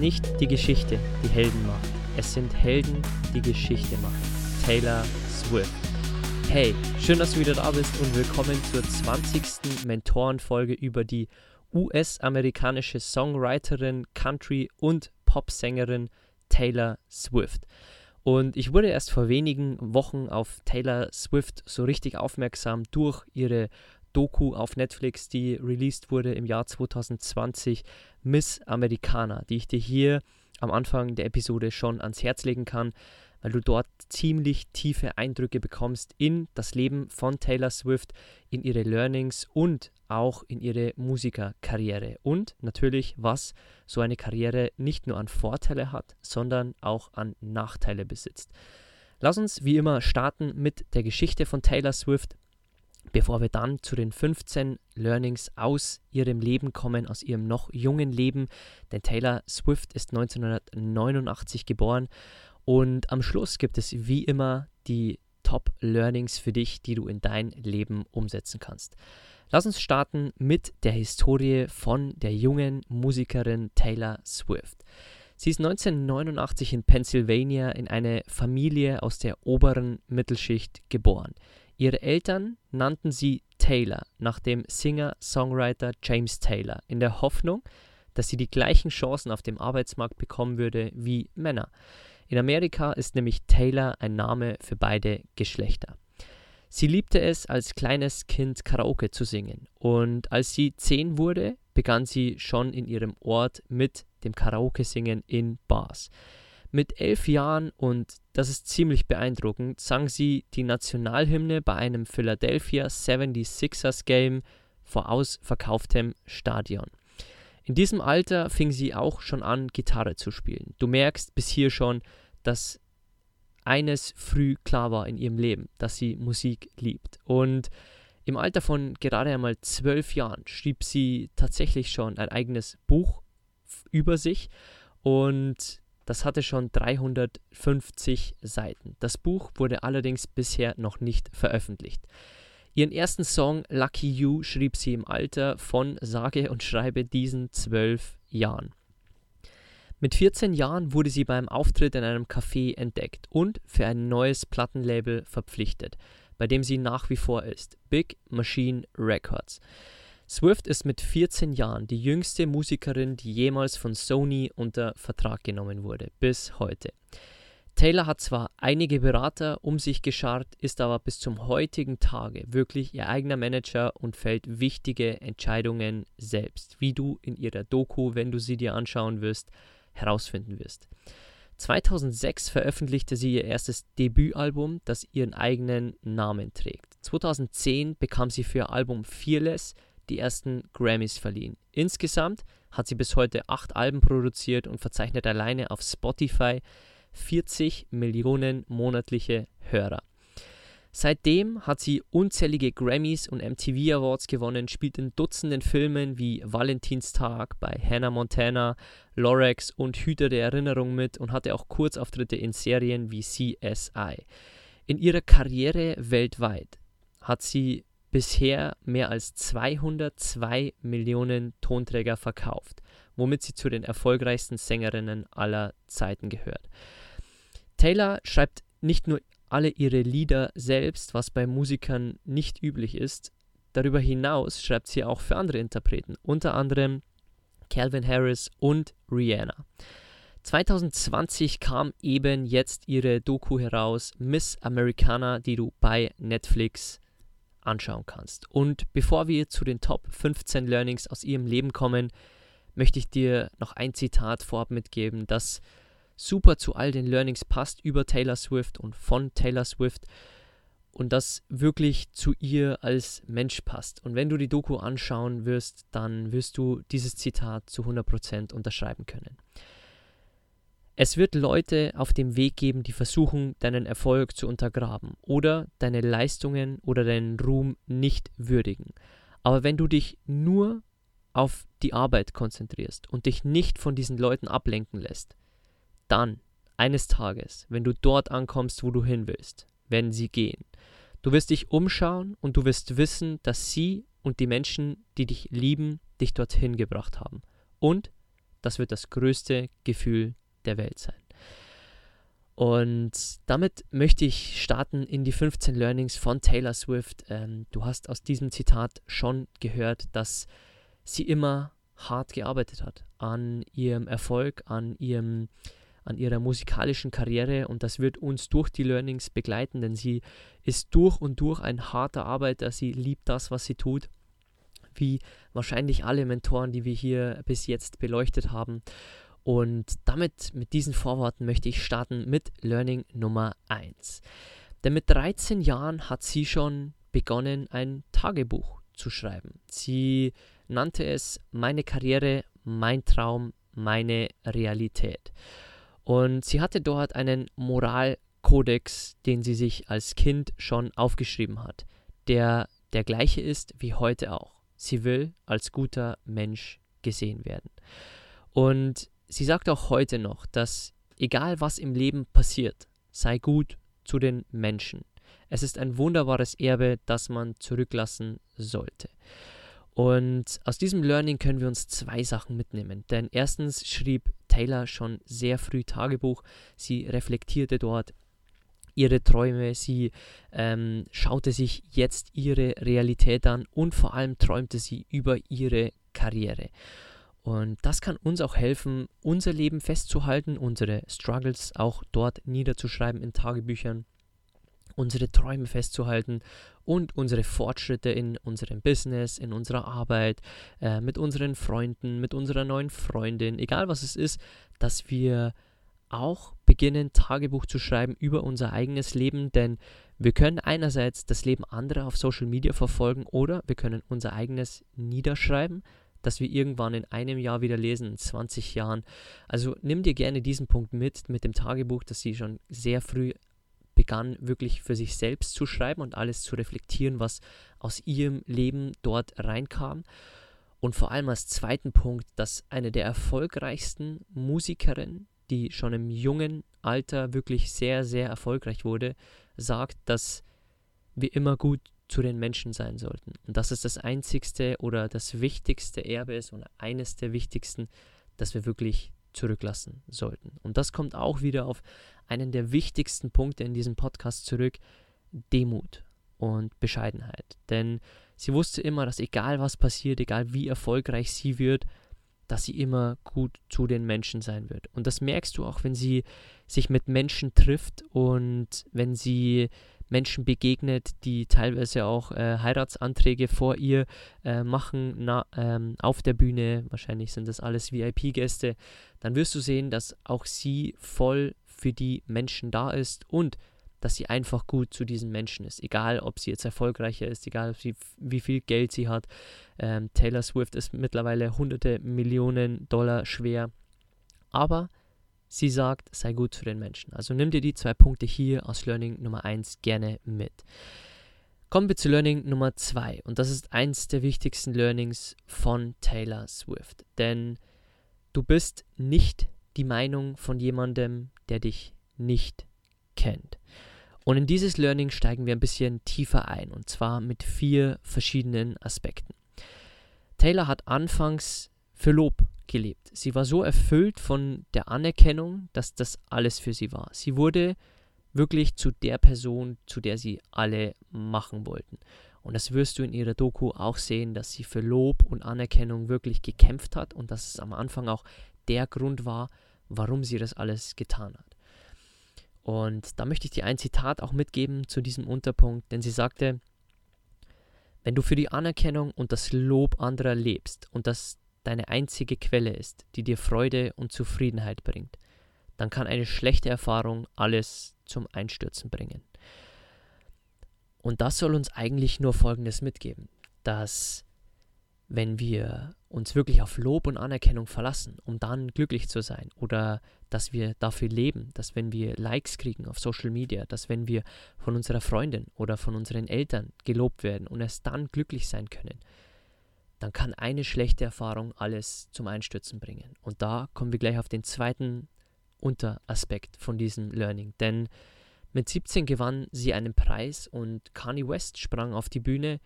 Nicht die Geschichte, die Helden macht. Es sind Helden, die Geschichte machen. Taylor Swift. Hey, schön, dass du wieder da bist und willkommen zur 20. Mentorenfolge über die US-amerikanische Songwriterin, Country- und Popsängerin Taylor Swift. Und ich wurde erst vor wenigen Wochen auf Taylor Swift so richtig aufmerksam durch ihre Doku auf Netflix, die released wurde im Jahr 2020, Miss Americana, die ich dir hier am Anfang der Episode schon ans Herz legen kann, weil du dort ziemlich tiefe Eindrücke bekommst in das Leben von Taylor Swift, in ihre Learnings und auch in ihre Musikerkarriere und natürlich, was so eine Karriere nicht nur an Vorteile hat, sondern auch an Nachteile besitzt. Lass uns wie immer starten mit der Geschichte von Taylor Swift bevor wir dann zu den 15 Learnings aus ihrem Leben kommen, aus ihrem noch jungen Leben. Denn Taylor Swift ist 1989 geboren und am Schluss gibt es wie immer die Top Learnings für dich, die du in dein Leben umsetzen kannst. Lass uns starten mit der Historie von der jungen Musikerin Taylor Swift. Sie ist 1989 in Pennsylvania in eine Familie aus der oberen Mittelschicht geboren. Ihre Eltern nannten sie Taylor nach dem Singer-Songwriter James Taylor in der Hoffnung, dass sie die gleichen Chancen auf dem Arbeitsmarkt bekommen würde wie Männer. In Amerika ist nämlich Taylor ein Name für beide Geschlechter. Sie liebte es, als kleines Kind Karaoke zu singen und als sie zehn wurde, begann sie schon in ihrem Ort mit dem Karaoke-Singen in Bars. Mit elf Jahren, und das ist ziemlich beeindruckend, sang sie die Nationalhymne bei einem Philadelphia 76ers Game vor ausverkauftem Stadion. In diesem Alter fing sie auch schon an, Gitarre zu spielen. Du merkst bis hier schon, dass eines früh klar war in ihrem Leben, dass sie Musik liebt. Und im Alter von gerade einmal zwölf Jahren schrieb sie tatsächlich schon ein eigenes Buch über sich und das hatte schon 350 Seiten. Das Buch wurde allerdings bisher noch nicht veröffentlicht. Ihren ersten Song Lucky You schrieb sie im Alter von sage und schreibe diesen zwölf Jahren. Mit 14 Jahren wurde sie beim Auftritt in einem Café entdeckt und für ein neues Plattenlabel verpflichtet, bei dem sie nach wie vor ist, Big Machine Records. Swift ist mit 14 Jahren die jüngste Musikerin, die jemals von Sony unter Vertrag genommen wurde, bis heute. Taylor hat zwar einige Berater um sich geschart, ist aber bis zum heutigen Tage wirklich ihr eigener Manager und fällt wichtige Entscheidungen selbst, wie du in ihrer Doku, wenn du sie dir anschauen wirst, herausfinden wirst. 2006 veröffentlichte sie ihr erstes Debütalbum, das ihren eigenen Namen trägt. 2010 bekam sie für ihr Album Fearless die ersten Grammys verliehen. Insgesamt hat sie bis heute acht Alben produziert und verzeichnet alleine auf Spotify 40 Millionen monatliche Hörer. Seitdem hat sie unzählige Grammys und MTV Awards gewonnen, spielt in Dutzenden Filmen wie Valentinstag bei Hannah Montana, Lorex und Hüter der Erinnerung mit und hatte auch Kurzauftritte in Serien wie CSI. In ihrer Karriere weltweit hat sie bisher mehr als 202 Millionen Tonträger verkauft, womit sie zu den erfolgreichsten Sängerinnen aller Zeiten gehört. Taylor schreibt nicht nur alle ihre Lieder selbst, was bei Musikern nicht üblich ist. Darüber hinaus schreibt sie auch für andere Interpreten, unter anderem Calvin Harris und Rihanna. 2020 kam eben jetzt ihre Doku heraus, Miss Americana, die du bei Netflix anschauen kannst. Und bevor wir zu den Top 15 Learnings aus ihrem Leben kommen, möchte ich dir noch ein Zitat vorab mitgeben, das super zu all den Learnings passt über Taylor Swift und von Taylor Swift. und das wirklich zu ihr als Mensch passt. Und wenn du die Doku anschauen wirst, dann wirst du dieses Zitat zu 100% unterschreiben können. Es wird Leute auf dem Weg geben, die versuchen, deinen Erfolg zu untergraben oder deine Leistungen oder deinen Ruhm nicht würdigen. Aber wenn du dich nur auf die Arbeit konzentrierst und dich nicht von diesen Leuten ablenken lässt, dann eines Tages, wenn du dort ankommst, wo du hin willst, werden sie gehen. Du wirst dich umschauen und du wirst wissen, dass sie und die Menschen, die dich lieben, dich dorthin gebracht haben. Und das wird das größte Gefühl der Welt sein. Und damit möchte ich starten in die 15 Learnings von Taylor Swift. Ähm, du hast aus diesem Zitat schon gehört, dass sie immer hart gearbeitet hat an ihrem Erfolg, an ihrem an ihrer musikalischen Karriere und das wird uns durch die Learnings begleiten, denn sie ist durch und durch ein harter Arbeiter, sie liebt das, was sie tut, wie wahrscheinlich alle Mentoren, die wir hier bis jetzt beleuchtet haben. Und damit, mit diesen Vorworten möchte ich starten mit Learning Nummer 1. Denn mit 13 Jahren hat sie schon begonnen, ein Tagebuch zu schreiben. Sie nannte es Meine Karriere, mein Traum, meine Realität. Und sie hatte dort einen Moralkodex, den sie sich als Kind schon aufgeschrieben hat, der der gleiche ist wie heute auch. Sie will als guter Mensch gesehen werden. Und sie sagt auch heute noch, dass egal was im Leben passiert, sei gut zu den Menschen. Es ist ein wunderbares Erbe, das man zurücklassen sollte. Und aus diesem Learning können wir uns zwei Sachen mitnehmen. Denn erstens schrieb Taylor schon sehr früh Tagebuch. Sie reflektierte dort ihre Träume, sie ähm, schaute sich jetzt ihre Realität an und vor allem träumte sie über ihre Karriere. Und das kann uns auch helfen, unser Leben festzuhalten, unsere Struggles auch dort niederzuschreiben in Tagebüchern unsere Träume festzuhalten und unsere Fortschritte in unserem Business, in unserer Arbeit, äh, mit unseren Freunden, mit unserer neuen Freundin, egal was es ist, dass wir auch beginnen, Tagebuch zu schreiben über unser eigenes Leben, denn wir können einerseits das Leben anderer auf Social Media verfolgen oder wir können unser eigenes niederschreiben, das wir irgendwann in einem Jahr wieder lesen, in 20 Jahren. Also nimm dir gerne diesen Punkt mit, mit dem Tagebuch, das sie schon sehr früh begann wirklich für sich selbst zu schreiben und alles zu reflektieren, was aus ihrem Leben dort reinkam. Und vor allem als zweiten Punkt, dass eine der erfolgreichsten Musikerinnen, die schon im jungen Alter wirklich sehr, sehr erfolgreich wurde, sagt, dass wir immer gut zu den Menschen sein sollten. Und dass es das einzigste oder das wichtigste Erbe ist und eines der wichtigsten, dass wir wirklich zurücklassen sollten. Und das kommt auch wieder auf einen der wichtigsten Punkte in diesem Podcast zurück, Demut und Bescheidenheit. Denn sie wusste immer, dass egal was passiert, egal wie erfolgreich sie wird, dass sie immer gut zu den Menschen sein wird. Und das merkst du auch, wenn sie sich mit Menschen trifft und wenn sie Menschen begegnet, die teilweise auch äh, Heiratsanträge vor ihr äh, machen na, ähm, auf der Bühne, wahrscheinlich sind das alles VIP-Gäste, dann wirst du sehen, dass auch sie voll für die Menschen da ist und dass sie einfach gut zu diesen Menschen ist. Egal, ob sie jetzt erfolgreicher ist, egal, sie, wie viel Geld sie hat. Ähm, Taylor Swift ist mittlerweile hunderte Millionen Dollar schwer. Aber Sie sagt, sei gut zu den Menschen. Also nimm dir die zwei Punkte hier aus Learning Nummer 1 gerne mit. Kommen wir zu Learning Nummer 2. Und das ist eins der wichtigsten Learnings von Taylor Swift. Denn du bist nicht die Meinung von jemandem, der dich nicht kennt. Und in dieses Learning steigen wir ein bisschen tiefer ein. Und zwar mit vier verschiedenen Aspekten. Taylor hat anfangs für Lob gelebt. Sie war so erfüllt von der Anerkennung, dass das alles für sie war. Sie wurde wirklich zu der Person, zu der sie alle machen wollten. Und das wirst du in ihrer Doku auch sehen, dass sie für Lob und Anerkennung wirklich gekämpft hat und dass es am Anfang auch der Grund war, warum sie das alles getan hat. Und da möchte ich dir ein Zitat auch mitgeben zu diesem Unterpunkt, denn sie sagte, wenn du für die Anerkennung und das Lob anderer lebst und das deine einzige Quelle ist, die dir Freude und Zufriedenheit bringt, dann kann eine schlechte Erfahrung alles zum Einstürzen bringen. Und das soll uns eigentlich nur Folgendes mitgeben, dass wenn wir uns wirklich auf Lob und Anerkennung verlassen, um dann glücklich zu sein, oder dass wir dafür leben, dass wenn wir Likes kriegen auf Social Media, dass wenn wir von unserer Freundin oder von unseren Eltern gelobt werden und erst dann glücklich sein können, dann kann eine schlechte Erfahrung alles zum Einstürzen bringen. Und da kommen wir gleich auf den zweiten Unteraspekt von diesem Learning, denn mit 17 gewann sie einen Preis und Kanye West sprang auf die Bühne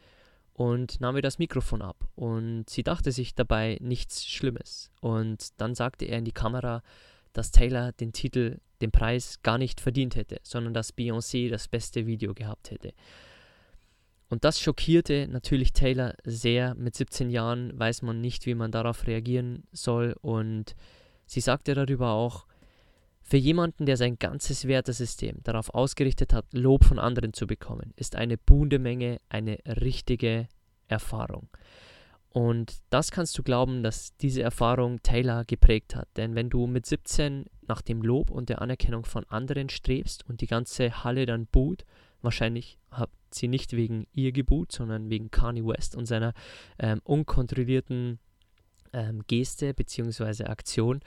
und nahm ihr das Mikrofon ab. Und sie dachte sich dabei nichts Schlimmes. Und dann sagte er in die Kamera, dass Taylor den Titel, den Preis gar nicht verdient hätte, sondern dass Beyoncé das beste Video gehabt hätte. Und das schockierte natürlich Taylor sehr. Mit 17 Jahren weiß man nicht, wie man darauf reagieren soll. Und sie sagte darüber auch, für jemanden, der sein ganzes Wertesystem darauf ausgerichtet hat, Lob von anderen zu bekommen, ist eine buhende Menge eine richtige Erfahrung. Und das kannst du glauben, dass diese Erfahrung Taylor geprägt hat. Denn wenn du mit 17 nach dem Lob und der Anerkennung von anderen strebst und die ganze Halle dann buht, wahrscheinlich hat sie nicht wegen ihr geboot, sondern wegen Kanye West und seiner ähm, unkontrollierten ähm, Geste bzw. Aktion,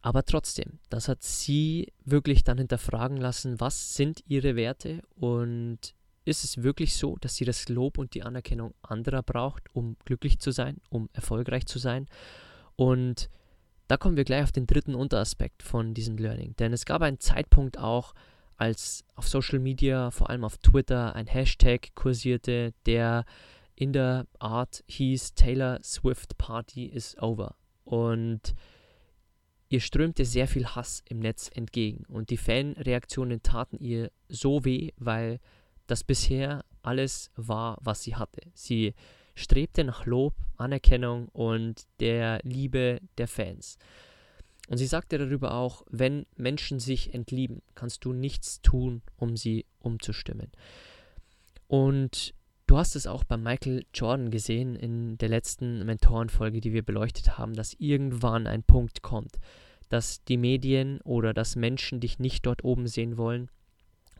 aber trotzdem, das hat sie wirklich dann hinterfragen lassen, was sind ihre Werte und ist es wirklich so, dass sie das Lob und die Anerkennung anderer braucht, um glücklich zu sein, um erfolgreich zu sein? Und da kommen wir gleich auf den dritten Unteraspekt von diesem Learning. Denn es gab einen Zeitpunkt auch, als auf Social Media, vor allem auf Twitter, ein Hashtag kursierte, der in der Art hieß Taylor Swift Party is over. Und Ihr strömte sehr viel Hass im Netz entgegen und die Fanreaktionen taten ihr so weh, weil das bisher alles war, was sie hatte. Sie strebte nach Lob, Anerkennung und der Liebe der Fans. Und sie sagte darüber auch, wenn Menschen sich entlieben, kannst du nichts tun, um sie umzustimmen. Und du hast es auch bei Michael Jordan gesehen in der letzten Mentorenfolge, die wir beleuchtet haben, dass irgendwann ein Punkt kommt, dass die Medien oder dass Menschen dich nicht dort oben sehen wollen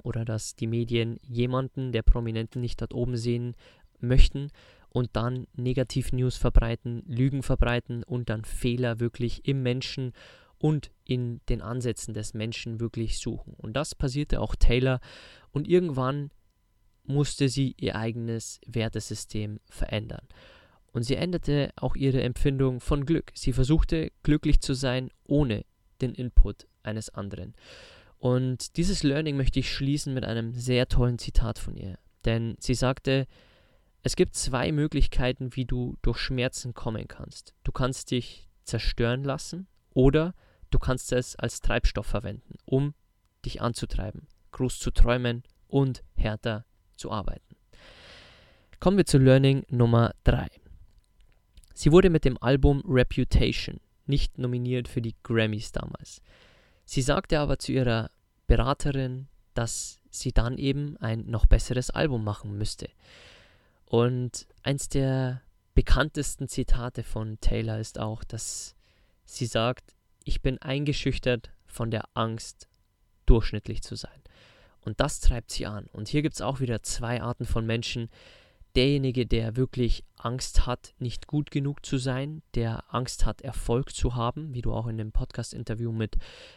oder dass die Medien jemanden der Prominenten nicht dort oben sehen möchten und dann Negativ-News verbreiten, Lügen verbreiten und dann Fehler wirklich im Menschen und in den Ansätzen des Menschen wirklich suchen. Und das passierte auch Taylor und irgendwann musste sie ihr eigenes Wertesystem verändern. Und sie änderte auch ihre Empfindung von Glück. Sie versuchte glücklich zu sein ohne den Input eines anderen. Und dieses Learning möchte ich schließen mit einem sehr tollen Zitat von ihr. Denn sie sagte, es gibt zwei Möglichkeiten, wie du durch Schmerzen kommen kannst. Du kannst dich zerstören lassen oder du kannst es als Treibstoff verwenden, um dich anzutreiben, groß zu träumen und härter zu arbeiten. Kommen wir zu Learning Nummer 3. Sie wurde mit dem Album Reputation nicht nominiert für die Grammys damals. Sie sagte aber zu ihrer Beraterin, dass sie dann eben ein noch besseres Album machen müsste. Und eins der bekanntesten Zitate von Taylor ist auch, dass sie sagt, ich bin eingeschüchtert von der Angst, durchschnittlich zu sein. Und das treibt sie an. Und hier gibt es auch wieder zwei Arten von Menschen, derjenige, der wirklich Angst hat, nicht gut genug zu sein, der Angst hat, Erfolg zu haben, wie du auch in dem Podcast-Interview mit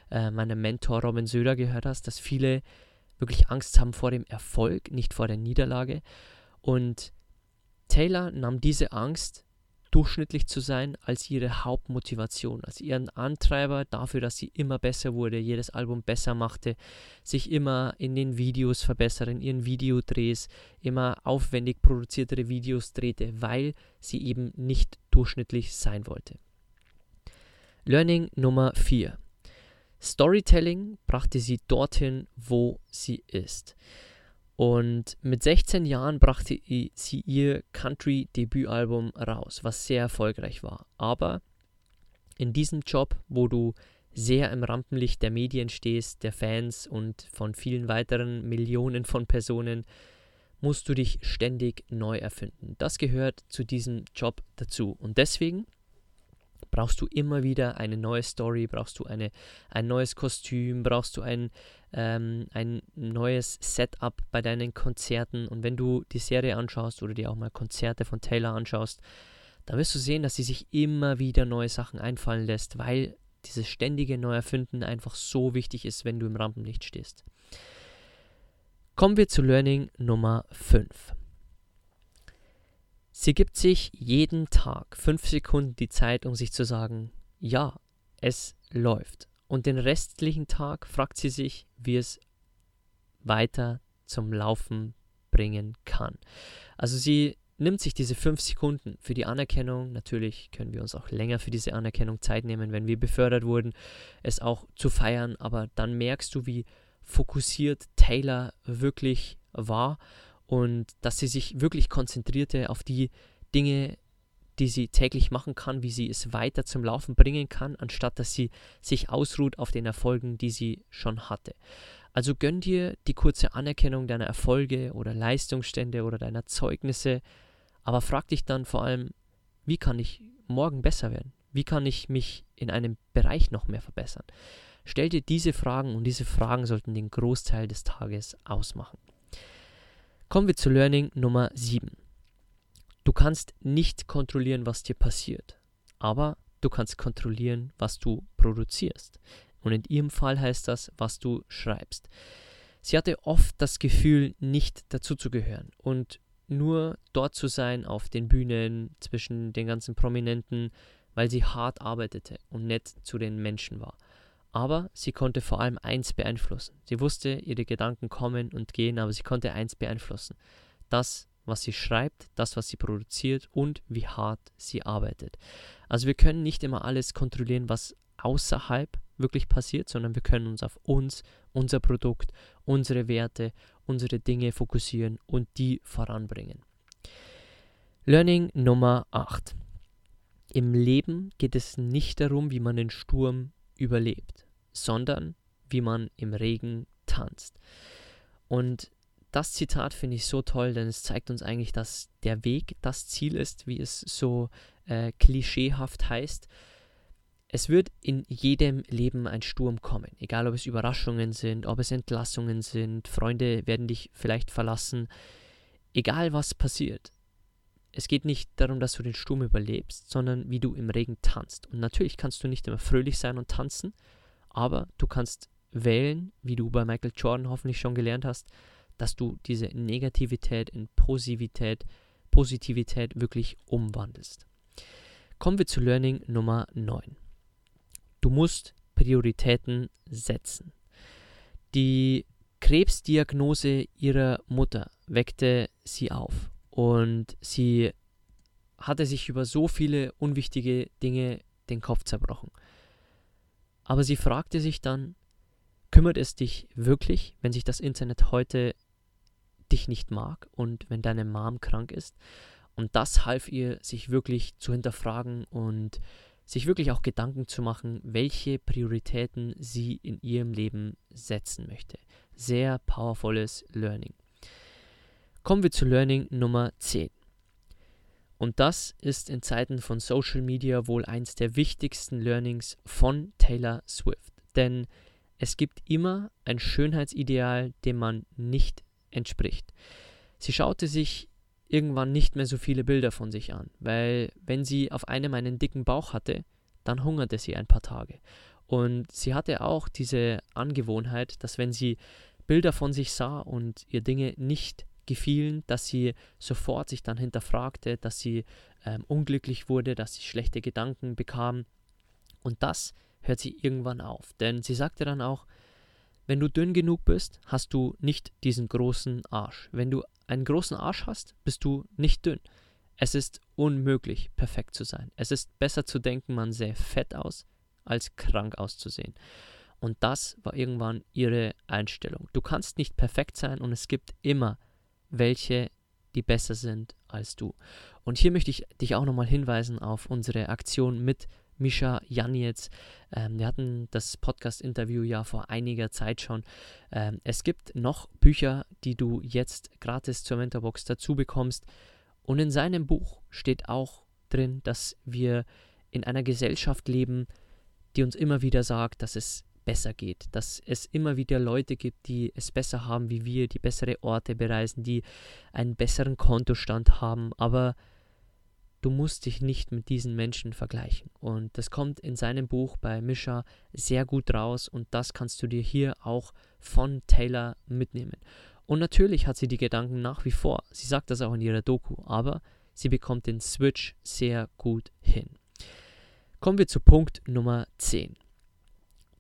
äh, meinem Mentor Robin Söder gehört hast, dass viele wirklich Angst haben vor dem Erfolg, nicht vor der Niederlage. Und Taylor nahm diese Angst durchschnittlich zu sein als ihre Hauptmotivation, als ihren Antreiber dafür, dass sie immer besser wurde, jedes Album besser machte, sich immer in den Videos verbessert, in ihren Videodrehs immer aufwendig produziertere Videos drehte, weil sie eben nicht durchschnittlich sein wollte. Learning Nummer 4. Storytelling brachte sie dorthin, wo sie ist. Und mit 16 Jahren brachte sie ihr Country-Debütalbum raus, was sehr erfolgreich war. Aber in diesem Job, wo du sehr im Rampenlicht der Medien stehst, der Fans und von vielen weiteren Millionen von Personen, musst du dich ständig neu erfinden. Das gehört zu diesem Job dazu. Und deswegen brauchst du immer wieder eine neue Story, brauchst du eine, ein neues Kostüm, brauchst du ein, ähm, ein neues Setup bei deinen Konzerten. Und wenn du die Serie anschaust oder dir auch mal Konzerte von Taylor anschaust, dann wirst du sehen, dass sie sich immer wieder neue Sachen einfallen lässt, weil dieses ständige Neuerfinden einfach so wichtig ist, wenn du im Rampenlicht stehst. Kommen wir zu Learning Nummer 5. Sie gibt sich jeden Tag fünf Sekunden die Zeit, um sich zu sagen, ja, es läuft. Und den restlichen Tag fragt sie sich, wie es weiter zum Laufen bringen kann. Also sie nimmt sich diese fünf Sekunden für die Anerkennung. Natürlich können wir uns auch länger für diese Anerkennung Zeit nehmen, wenn wir befördert wurden, es auch zu feiern. Aber dann merkst du, wie fokussiert Taylor wirklich war und dass sie sich wirklich konzentrierte auf die Dinge, die sie täglich machen kann, wie sie es weiter zum Laufen bringen kann, anstatt dass sie sich ausruht auf den Erfolgen, die sie schon hatte. Also gönn dir die kurze Anerkennung deiner Erfolge oder Leistungsstände oder deiner Zeugnisse, aber frag dich dann vor allem, wie kann ich morgen besser werden? Wie kann ich mich in einem Bereich noch mehr verbessern? Stell dir diese Fragen und diese Fragen sollten den Großteil des Tages ausmachen. Kommen wir zu Learning Nummer 7. Du kannst nicht kontrollieren, was dir passiert, aber du kannst kontrollieren, was du produzierst. Und in ihrem Fall heißt das, was du schreibst. Sie hatte oft das Gefühl, nicht dazuzugehören und nur dort zu sein auf den Bühnen zwischen den ganzen Prominenten, weil sie hart arbeitete und nett zu den Menschen war. Aber sie konnte vor allem eins beeinflussen. Sie wusste, ihre Gedanken kommen und gehen, aber sie konnte eins beeinflussen. Das, was sie schreibt, das, was sie produziert und wie hart sie arbeitet. Also wir können nicht immer alles kontrollieren, was außerhalb wirklich passiert, sondern wir können uns auf uns, unser Produkt, unsere Werte, unsere Dinge fokussieren und die voranbringen. Learning Nummer 8. Im Leben geht es nicht darum, wie man den Sturm überlebt, sondern wie man im Regen tanzt. Und das Zitat finde ich so toll, denn es zeigt uns eigentlich, dass der Weg das Ziel ist, wie es so äh, klischeehaft heißt. Es wird in jedem Leben ein Sturm kommen, egal ob es Überraschungen sind, ob es Entlassungen sind, Freunde werden dich vielleicht verlassen, egal was passiert. Es geht nicht darum, dass du den Sturm überlebst, sondern wie du im Regen tanzt. Und natürlich kannst du nicht immer fröhlich sein und tanzen, aber du kannst wählen, wie du bei Michael Jordan hoffentlich schon gelernt hast, dass du diese Negativität in Positivität, Positivität wirklich umwandelst. Kommen wir zu Learning Nummer 9. Du musst Prioritäten setzen. Die Krebsdiagnose ihrer Mutter weckte sie auf und sie hatte sich über so viele unwichtige Dinge den Kopf zerbrochen. Aber sie fragte sich dann, kümmert es dich wirklich, wenn sich das Internet heute dich nicht mag und wenn deine Mom krank ist? Und das half ihr, sich wirklich zu hinterfragen und sich wirklich auch Gedanken zu machen, welche Prioritäten sie in ihrem Leben setzen möchte. Sehr powervolles Learning. Kommen wir zu Learning Nummer 10. Und das ist in Zeiten von Social Media wohl eins der wichtigsten Learnings von Taylor Swift. Denn es gibt immer ein Schönheitsideal, dem man nicht entspricht. Sie schaute sich irgendwann nicht mehr so viele Bilder von sich an, weil wenn sie auf einem einen dicken Bauch hatte, dann hungerte sie ein paar Tage. Und sie hatte auch diese Angewohnheit, dass wenn sie Bilder von sich sah und ihr Dinge nicht gefielen, dass sie sofort sich dann hinterfragte, dass sie ähm, unglücklich wurde, dass sie schlechte Gedanken bekam. Und das hört sie irgendwann auf. Denn sie sagte dann auch, wenn du dünn genug bist, hast du nicht diesen großen Arsch. Wenn du einen großen Arsch hast, bist du nicht dünn. Es ist unmöglich, perfekt zu sein. Es ist besser zu denken, man sähe fett aus, als krank auszusehen. Und das war irgendwann ihre Einstellung. Du kannst nicht perfekt sein und es gibt immer welche, die besser sind als du. Und hier möchte ich dich auch nochmal hinweisen auf unsere Aktion mit Mischa Janitz. Ähm, wir hatten das Podcast-Interview ja vor einiger Zeit schon. Ähm, es gibt noch Bücher, die du jetzt gratis zur Mentorbox dazu bekommst. Und in seinem Buch steht auch drin, dass wir in einer Gesellschaft leben, die uns immer wieder sagt, dass es besser geht, dass es immer wieder Leute gibt, die es besser haben wie wir, die bessere Orte bereisen, die einen besseren Kontostand haben, aber du musst dich nicht mit diesen Menschen vergleichen. Und das kommt in seinem Buch bei Misha sehr gut raus und das kannst du dir hier auch von Taylor mitnehmen. Und natürlich hat sie die Gedanken nach wie vor. Sie sagt das auch in ihrer Doku, aber sie bekommt den Switch sehr gut hin. Kommen wir zu Punkt Nummer 10.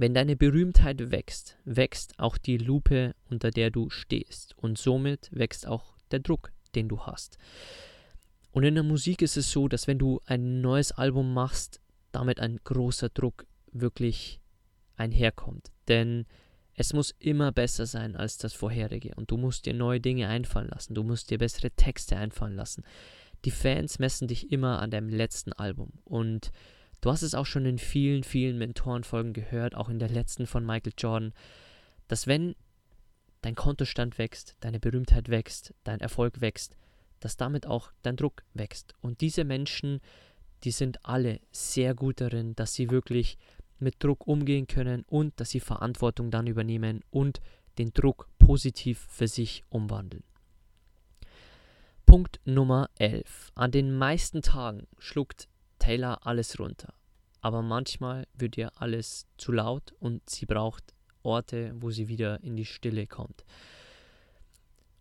Wenn deine Berühmtheit wächst, wächst auch die Lupe, unter der du stehst. Und somit wächst auch der Druck, den du hast. Und in der Musik ist es so, dass wenn du ein neues Album machst, damit ein großer Druck wirklich einherkommt. Denn es muss immer besser sein als das vorherige und du musst dir neue Dinge einfallen lassen, du musst dir bessere Texte einfallen lassen. Die Fans messen dich immer an deinem letzten Album und Du hast es auch schon in vielen, vielen Mentorenfolgen gehört, auch in der letzten von Michael Jordan, dass wenn dein Kontostand wächst, deine Berühmtheit wächst, dein Erfolg wächst, dass damit auch dein Druck wächst. Und diese Menschen, die sind alle sehr gut darin, dass sie wirklich mit Druck umgehen können und dass sie Verantwortung dann übernehmen und den Druck positiv für sich umwandeln. Punkt Nummer 11. An den meisten Tagen schluckt Taylor alles runter. Aber manchmal wird ihr alles zu laut und sie braucht Orte, wo sie wieder in die Stille kommt.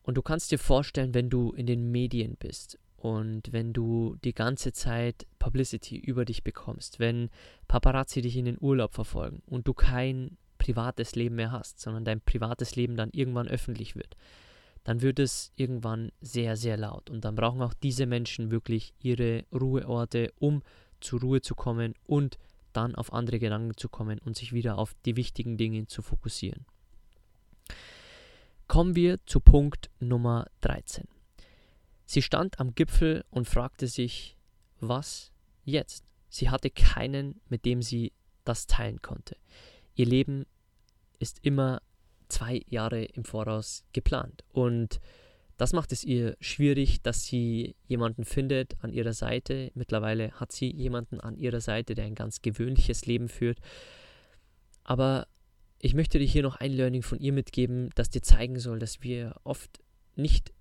Und du kannst dir vorstellen, wenn du in den Medien bist und wenn du die ganze Zeit Publicity über dich bekommst, wenn Paparazzi dich in den Urlaub verfolgen und du kein privates Leben mehr hast, sondern dein privates Leben dann irgendwann öffentlich wird, dann wird es irgendwann sehr, sehr laut. Und dann brauchen auch diese Menschen wirklich ihre Ruheorte, um zur Ruhe zu kommen und dann auf andere Gedanken zu kommen und sich wieder auf die wichtigen Dinge zu fokussieren. Kommen wir zu Punkt Nummer 13. Sie stand am Gipfel und fragte sich, was jetzt? Sie hatte keinen, mit dem sie das teilen konnte. Ihr Leben ist immer zwei Jahre im Voraus geplant. Und das macht es ihr schwierig, dass sie jemanden findet an ihrer Seite. Mittlerweile hat sie jemanden an ihrer Seite, der ein ganz gewöhnliches Leben führt. Aber ich möchte dir hier noch ein Learning von ihr mitgeben, das dir zeigen soll, dass wir oft nicht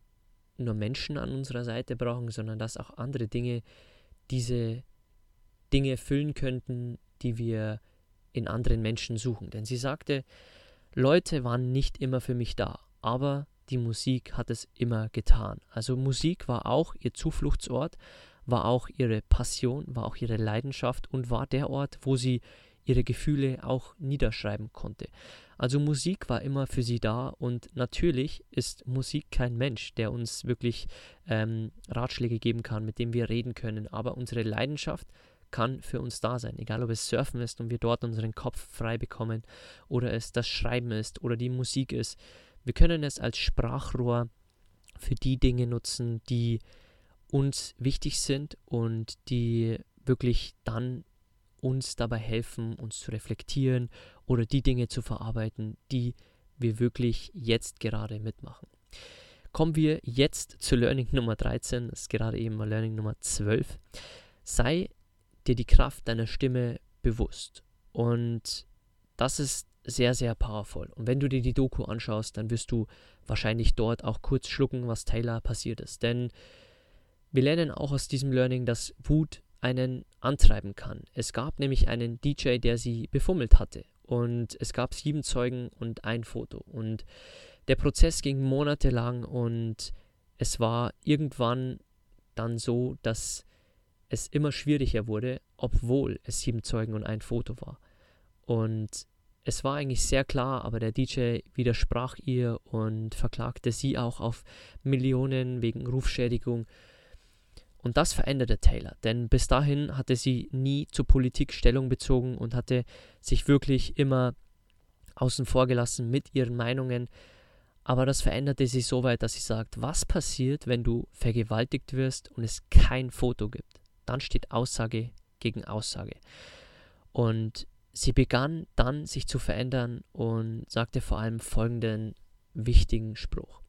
nur Menschen an unserer Seite brauchen, sondern dass auch andere Dinge diese Dinge füllen könnten, die wir in anderen Menschen suchen. Denn sie sagte, Leute waren nicht immer für mich da, aber die Musik hat es immer getan. Also Musik war auch ihr Zufluchtsort, war auch ihre Passion, war auch ihre Leidenschaft und war der Ort, wo sie ihre Gefühle auch niederschreiben konnte. Also Musik war immer für sie da und natürlich ist Musik kein Mensch, der uns wirklich ähm, Ratschläge geben kann, mit dem wir reden können, aber unsere Leidenschaft kann für uns da sein, egal ob es Surfen ist und wir dort unseren Kopf frei bekommen oder es das Schreiben ist oder die Musik ist. Wir können es als Sprachrohr für die Dinge nutzen, die uns wichtig sind und die wirklich dann uns dabei helfen, uns zu reflektieren oder die Dinge zu verarbeiten, die wir wirklich jetzt gerade mitmachen. Kommen wir jetzt zu Learning Nummer 13, das ist gerade eben Learning Nummer 12. Sei dir die Kraft deiner Stimme bewusst. Und das ist sehr, sehr powerful. Und wenn du dir die Doku anschaust, dann wirst du wahrscheinlich dort auch kurz schlucken, was Taylor passiert ist. Denn wir lernen auch aus diesem Learning, dass Wut einen antreiben kann. Es gab nämlich einen DJ, der sie befummelt hatte. Und es gab sieben Zeugen und ein Foto. Und der Prozess ging monatelang und es war irgendwann dann so, dass es immer schwieriger wurde, obwohl es sieben Zeugen und ein Foto war. Und es war eigentlich sehr klar, aber der DJ widersprach ihr und verklagte sie auch auf Millionen wegen Rufschädigung. Und das veränderte Taylor, denn bis dahin hatte sie nie zur Politik Stellung bezogen und hatte sich wirklich immer außen vor gelassen mit ihren Meinungen. Aber das veränderte sie so weit, dass sie sagt, was passiert, wenn du vergewaltigt wirst und es kein Foto gibt? Dann steht Aussage gegen Aussage. Und sie begann dann sich zu verändern und sagte vor allem folgenden wichtigen Spruch.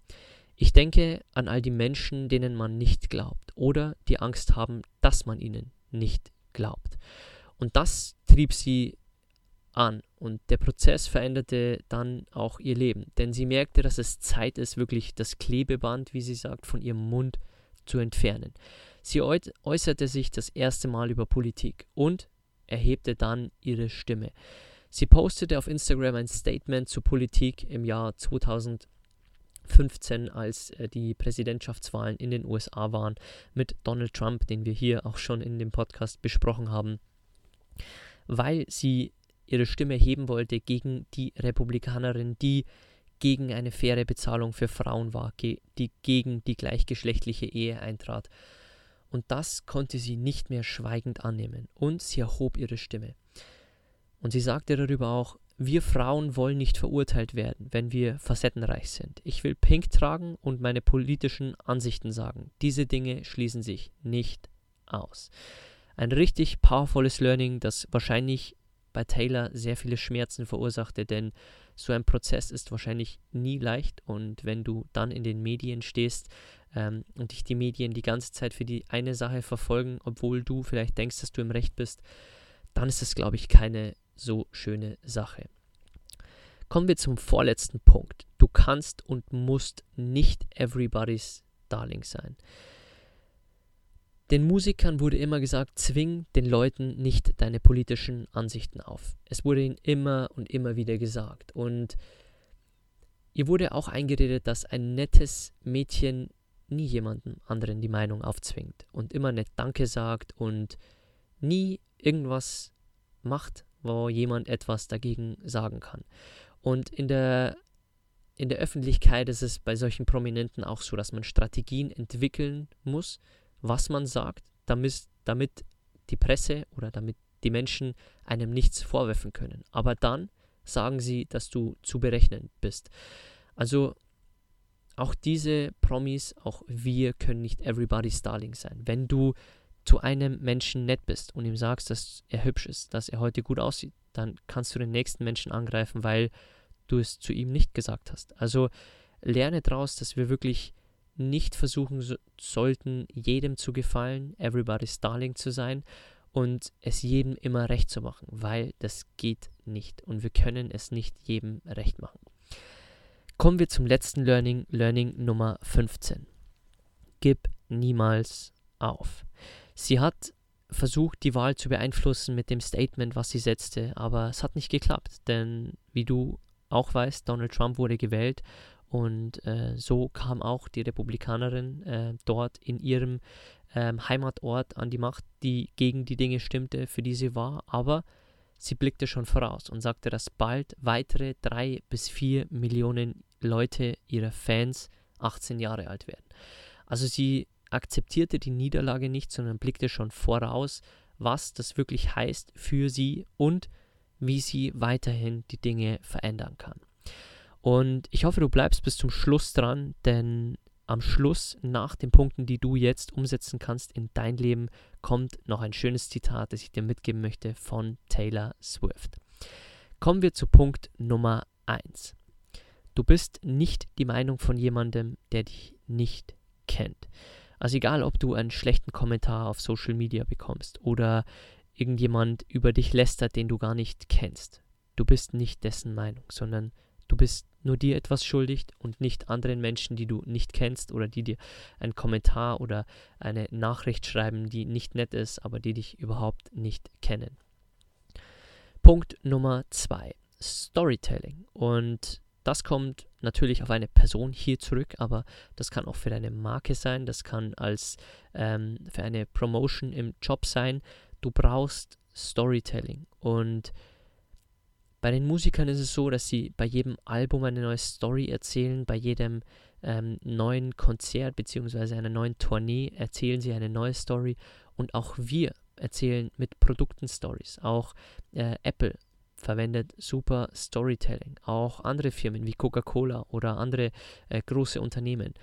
Ich denke an all die Menschen, denen man nicht glaubt oder die Angst haben, dass man ihnen nicht glaubt. Und das trieb sie an und der Prozess veränderte dann auch ihr Leben, denn sie merkte, dass es Zeit ist, wirklich das Klebeband, wie sie sagt, von ihrem Mund zu entfernen. Sie äußerte sich das erste Mal über Politik und erhebte dann ihre Stimme. Sie postete auf Instagram ein Statement zur Politik im Jahr 2015, als äh, die Präsidentschaftswahlen in den USA waren, mit Donald Trump, den wir hier auch schon in dem Podcast besprochen haben, weil sie ihre Stimme heben wollte gegen die Republikanerin, die gegen eine faire Bezahlung für Frauen war, die gegen die gleichgeschlechtliche Ehe eintrat. Und das konnte sie nicht mehr schweigend annehmen. Und sie erhob ihre Stimme. Und sie sagte darüber auch, wir Frauen wollen nicht verurteilt werden, wenn wir facettenreich sind. Ich will Pink tragen und meine politischen Ansichten sagen. Diese Dinge schließen sich nicht aus. Ein richtig powervolles Learning, das wahrscheinlich bei Taylor sehr viele Schmerzen verursachte, denn so ein Prozess ist wahrscheinlich nie leicht und wenn du dann in den Medien stehst ähm, und dich die Medien die ganze Zeit für die eine Sache verfolgen, obwohl du vielleicht denkst, dass du im Recht bist, dann ist es, glaube ich, keine so schöne Sache. Kommen wir zum vorletzten Punkt. Du kannst und musst nicht everybody's Darling sein. Den Musikern wurde immer gesagt, zwing den Leuten nicht deine politischen Ansichten auf. Es wurde ihnen immer und immer wieder gesagt. Und ihr wurde auch eingeredet, dass ein nettes Mädchen nie jemandem anderen die Meinung aufzwingt und immer nett Danke sagt und nie irgendwas macht, wo jemand etwas dagegen sagen kann. Und in der, in der Öffentlichkeit ist es bei solchen Prominenten auch so, dass man Strategien entwickeln muss, was man sagt, damit, damit die Presse oder damit die Menschen einem nichts vorwerfen können. Aber dann sagen sie, dass du zu berechnen bist. Also auch diese Promis, auch wir können nicht everybody's darling sein. Wenn du zu einem Menschen nett bist und ihm sagst, dass er hübsch ist, dass er heute gut aussieht, dann kannst du den nächsten Menschen angreifen, weil du es zu ihm nicht gesagt hast. Also lerne daraus, dass wir wirklich nicht versuchen so, sollten, jedem zu gefallen, everybody's darling zu sein und es jedem immer recht zu machen, weil das geht nicht und wir können es nicht jedem recht machen. Kommen wir zum letzten Learning, Learning Nummer 15. Gib niemals auf. Sie hat versucht, die Wahl zu beeinflussen mit dem Statement, was sie setzte, aber es hat nicht geklappt, denn wie du auch weißt, Donald Trump wurde gewählt und äh, so kam auch die Republikanerin äh, dort in ihrem ähm, Heimatort an die Macht, die gegen die Dinge stimmte, für die sie war. Aber sie blickte schon voraus und sagte, dass bald weitere drei bis vier Millionen Leute, ihre Fans, 18 Jahre alt werden. Also sie akzeptierte die Niederlage nicht, sondern blickte schon voraus, was das wirklich heißt für sie und wie sie weiterhin die Dinge verändern kann. Und ich hoffe, du bleibst bis zum Schluss dran, denn am Schluss, nach den Punkten, die du jetzt umsetzen kannst in dein Leben, kommt noch ein schönes Zitat, das ich dir mitgeben möchte von Taylor Swift. Kommen wir zu Punkt Nummer 1. Du bist nicht die Meinung von jemandem, der dich nicht kennt. Also egal, ob du einen schlechten Kommentar auf Social Media bekommst oder irgendjemand über dich lästert, den du gar nicht kennst. Du bist nicht dessen Meinung, sondern Du bist nur dir etwas schuldig und nicht anderen Menschen, die du nicht kennst oder die dir einen Kommentar oder eine Nachricht schreiben, die nicht nett ist, aber die dich überhaupt nicht kennen. Punkt Nummer zwei: Storytelling. Und das kommt natürlich auf eine Person hier zurück, aber das kann auch für deine Marke sein, das kann als ähm, für eine Promotion im Job sein. Du brauchst Storytelling und bei den Musikern ist es so, dass sie bei jedem Album eine neue Story erzählen, bei jedem ähm, neuen Konzert bzw. einer neuen Tournee erzählen sie eine neue Story und auch wir erzählen mit Produkten Stories. Auch äh, Apple verwendet super Storytelling. Auch andere Firmen wie Coca-Cola oder andere äh, große Unternehmen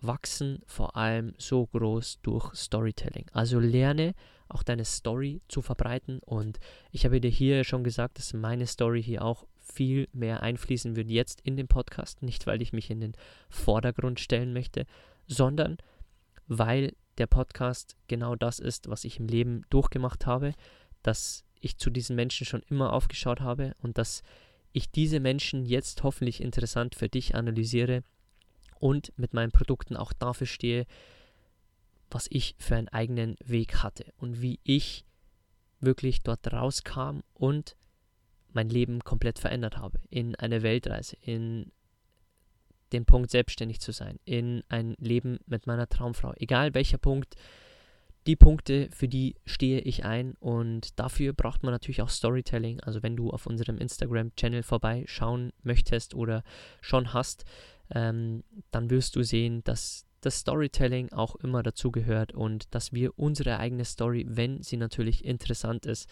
wachsen vor allem so groß durch Storytelling. Also lerne auch deine Story zu verbreiten und ich habe dir hier schon gesagt, dass meine Story hier auch viel mehr einfließen wird jetzt in den Podcast, nicht weil ich mich in den Vordergrund stellen möchte, sondern weil der Podcast genau das ist, was ich im Leben durchgemacht habe, dass ich zu diesen Menschen schon immer aufgeschaut habe und dass ich diese Menschen jetzt hoffentlich interessant für dich analysiere und mit meinen Produkten auch dafür stehe, was ich für einen eigenen Weg hatte und wie ich wirklich dort rauskam und mein Leben komplett verändert habe. In eine Weltreise, in den Punkt selbstständig zu sein, in ein Leben mit meiner Traumfrau. Egal welcher Punkt, die Punkte, für die stehe ich ein und dafür braucht man natürlich auch Storytelling. Also wenn du auf unserem Instagram-Channel vorbeischauen möchtest oder schon hast, ähm, dann wirst du sehen, dass das Storytelling auch immer dazu gehört und dass wir unsere eigene Story, wenn sie natürlich interessant ist,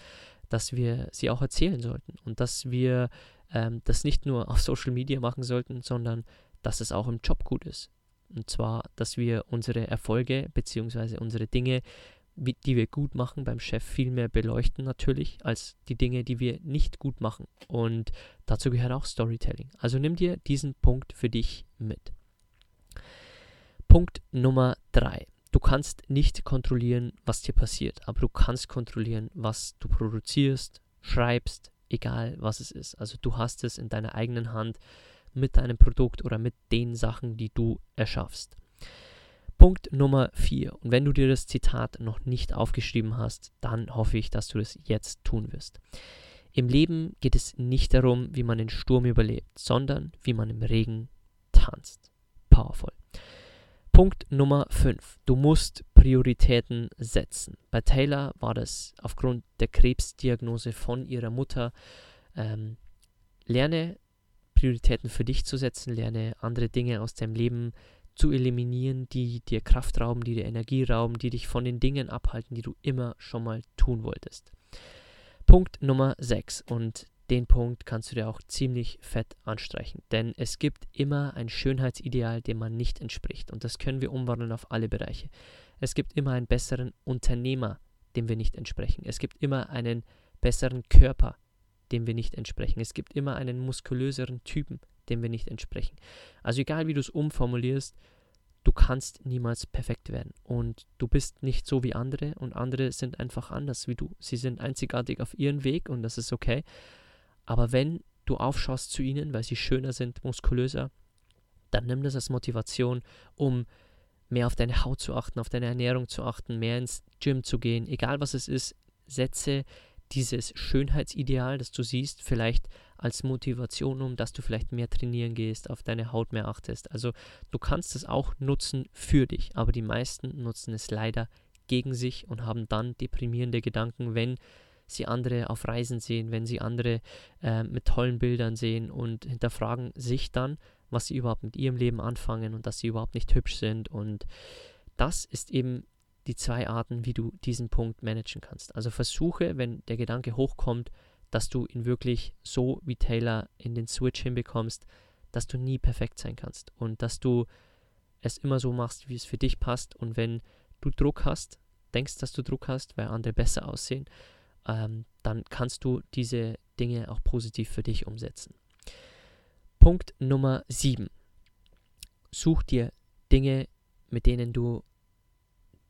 dass wir sie auch erzählen sollten und dass wir ähm, das nicht nur auf Social Media machen sollten, sondern dass es auch im Job gut ist. Und zwar, dass wir unsere Erfolge bzw. unsere Dinge, die wir gut machen beim Chef, viel mehr beleuchten natürlich, als die Dinge, die wir nicht gut machen. Und dazu gehört auch Storytelling. Also nimm dir diesen Punkt für dich mit. Punkt Nummer drei. Du kannst nicht kontrollieren, was dir passiert, aber du kannst kontrollieren, was du produzierst, schreibst, egal was es ist. Also du hast es in deiner eigenen Hand mit deinem Produkt oder mit den Sachen, die du erschaffst. Punkt Nummer 4. Und wenn du dir das Zitat noch nicht aufgeschrieben hast, dann hoffe ich, dass du das jetzt tun wirst. Im Leben geht es nicht darum, wie man den Sturm überlebt, sondern wie man im Regen tanzt. Powerful. Punkt Nummer 5. Du musst Prioritäten setzen. Bei Taylor war das aufgrund der Krebsdiagnose von ihrer Mutter. Ähm, lerne Prioritäten für dich zu setzen, lerne andere Dinge aus deinem Leben zu eliminieren, die dir Kraft rauben, die dir Energie rauben, die dich von den Dingen abhalten, die du immer schon mal tun wolltest. Punkt Nummer 6 und den Punkt kannst du dir auch ziemlich fett anstreichen, denn es gibt immer ein Schönheitsideal, dem man nicht entspricht und das können wir umwandeln auf alle Bereiche. Es gibt immer einen besseren Unternehmer, dem wir nicht entsprechen. Es gibt immer einen besseren Körper, dem wir nicht entsprechen. Es gibt immer einen muskulöseren Typen, dem wir nicht entsprechen. Also egal wie du es umformulierst, du kannst niemals perfekt werden. Und du bist nicht so wie andere und andere sind einfach anders wie du. Sie sind einzigartig auf ihren Weg und das ist okay. Aber wenn du aufschaust zu ihnen, weil sie schöner sind, muskulöser, dann nimm das als Motivation, um mehr auf deine Haut zu achten, auf deine Ernährung zu achten, mehr ins Gym zu gehen, egal was es ist, setze dieses Schönheitsideal, das du siehst, vielleicht als Motivation um, dass du vielleicht mehr trainieren gehst, auf deine Haut mehr achtest. Also du kannst es auch nutzen für dich, aber die meisten nutzen es leider gegen sich und haben dann deprimierende Gedanken, wenn sie andere auf Reisen sehen, wenn sie andere äh, mit tollen Bildern sehen und hinterfragen sich dann, was sie überhaupt mit ihrem Leben anfangen und dass sie überhaupt nicht hübsch sind. Und das ist eben die zwei Arten, wie du diesen Punkt managen kannst. Also versuche, wenn der Gedanke hochkommt, dass du ihn wirklich so wie Taylor in den Switch hinbekommst, dass du nie perfekt sein kannst und dass du es immer so machst, wie es für dich passt. Und wenn du Druck hast, denkst, dass du Druck hast, weil andere besser aussehen, ähm, dann kannst du diese Dinge auch positiv für dich umsetzen. Punkt Nummer 7. Such dir Dinge, mit denen du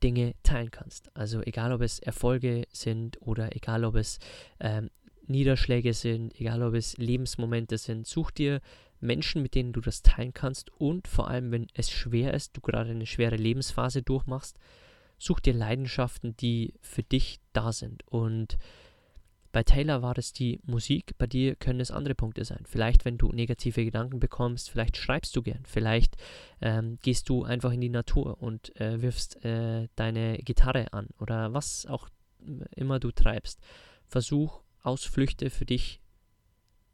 Dinge teilen kannst. Also egal, ob es Erfolge sind oder egal, ob es ähm, Niederschläge sind, egal, ob es Lebensmomente sind, such dir Menschen, mit denen du das teilen kannst und vor allem, wenn es schwer ist, du gerade eine schwere Lebensphase durchmachst, such dir Leidenschaften, die für dich da sind und bei Taylor war es die Musik, bei dir können es andere Punkte sein. Vielleicht, wenn du negative Gedanken bekommst, vielleicht schreibst du gern, vielleicht ähm, gehst du einfach in die Natur und äh, wirfst äh, deine Gitarre an oder was auch immer du treibst. Versuch Ausflüchte für dich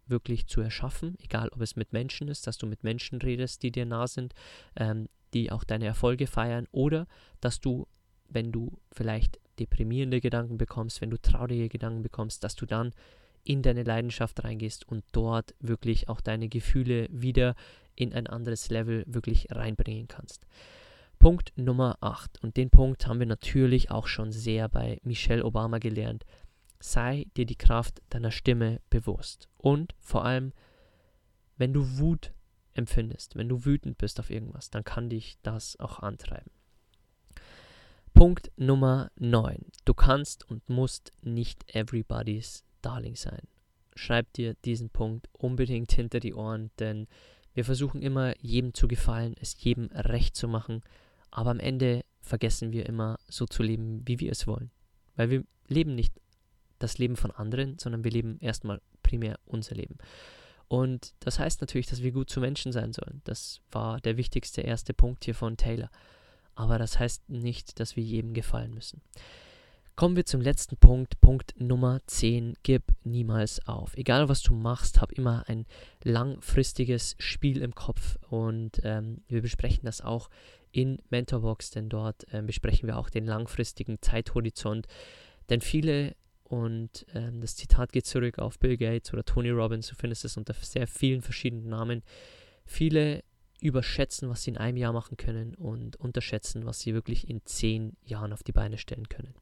wirklich zu erschaffen, egal ob es mit Menschen ist, dass du mit Menschen redest, die dir nah sind, ähm, die auch deine Erfolge feiern oder dass du, wenn du vielleicht deprimierende Gedanken bekommst, wenn du traurige Gedanken bekommst, dass du dann in deine Leidenschaft reingehst und dort wirklich auch deine Gefühle wieder in ein anderes Level wirklich reinbringen kannst. Punkt Nummer 8. Und den Punkt haben wir natürlich auch schon sehr bei Michelle Obama gelernt. Sei dir die Kraft deiner Stimme bewusst. Und vor allem, wenn du Wut empfindest, wenn du wütend bist auf irgendwas, dann kann dich das auch antreiben. Punkt Nummer 9. Du kannst und musst nicht everybody's Darling sein. Schreib dir diesen Punkt unbedingt hinter die Ohren, denn wir versuchen immer jedem zu gefallen, es jedem recht zu machen, aber am Ende vergessen wir immer so zu leben, wie wir es wollen. Weil wir leben nicht das Leben von anderen, sondern wir leben erstmal primär unser Leben. Und das heißt natürlich, dass wir gut zu Menschen sein sollen. Das war der wichtigste erste Punkt hier von Taylor. Aber das heißt nicht, dass wir jedem gefallen müssen. Kommen wir zum letzten Punkt, Punkt Nummer 10. Gib niemals auf. Egal was du machst, hab immer ein langfristiges Spiel im Kopf und ähm, wir besprechen das auch in Mentorbox, denn dort äh, besprechen wir auch den langfristigen Zeithorizont. Denn viele und ähm, das Zitat geht zurück auf Bill Gates oder Tony Robbins, du findest es unter sehr vielen verschiedenen Namen. Viele überschätzen, was sie in einem Jahr machen können und unterschätzen, was sie wirklich in zehn Jahren auf die Beine stellen können.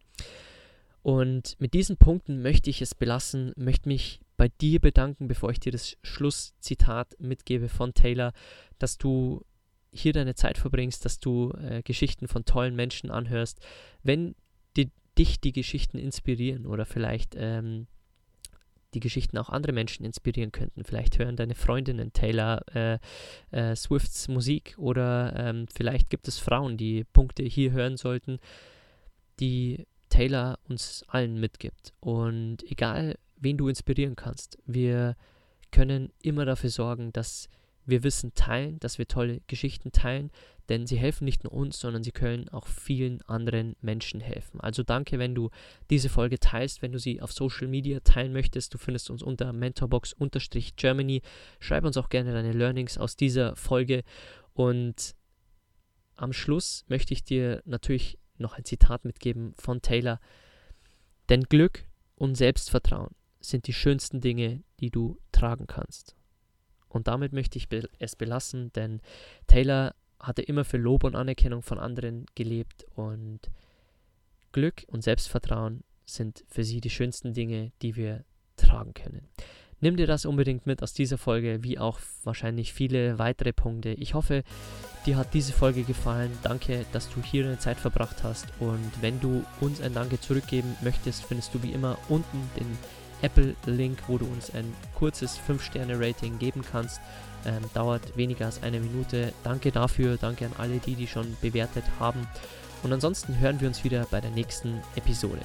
Und mit diesen Punkten möchte ich es belassen, möchte mich bei dir bedanken, bevor ich dir das Schlusszitat mitgebe von Taylor, dass du hier deine Zeit verbringst, dass du äh, Geschichten von tollen Menschen anhörst. Wenn dich die Geschichten inspirieren oder vielleicht ähm, die Geschichten auch andere Menschen inspirieren könnten. Vielleicht hören deine Freundinnen Taylor äh, äh, Swifts Musik oder ähm, vielleicht gibt es Frauen, die Punkte hier hören sollten, die Taylor uns allen mitgibt. Und egal, wen du inspirieren kannst, wir können immer dafür sorgen, dass wir Wissen teilen, dass wir tolle Geschichten teilen, denn sie helfen nicht nur uns, sondern sie können auch vielen anderen Menschen helfen. Also danke, wenn du diese Folge teilst, wenn du sie auf Social Media teilen möchtest. Du findest uns unter mentorbox-germany. Schreib uns auch gerne deine Learnings aus dieser Folge und am Schluss möchte ich dir natürlich noch ein Zitat mitgeben von Taylor. Denn Glück und Selbstvertrauen sind die schönsten Dinge, die du tragen kannst. Und damit möchte ich es belassen, denn Taylor hatte immer für Lob und Anerkennung von anderen gelebt und Glück und Selbstvertrauen sind für sie die schönsten Dinge, die wir tragen können. Nimm dir das unbedingt mit aus dieser Folge, wie auch wahrscheinlich viele weitere Punkte. Ich hoffe, dir hat diese Folge gefallen. Danke, dass du hier eine Zeit verbracht hast. Und wenn du uns ein Danke zurückgeben möchtest, findest du wie immer unten den Apple-Link, wo du uns ein kurzes 5-Sterne-Rating geben kannst. Ähm, dauert weniger als eine Minute. Danke dafür, danke an alle, die die schon bewertet haben. Und ansonsten hören wir uns wieder bei der nächsten Episode.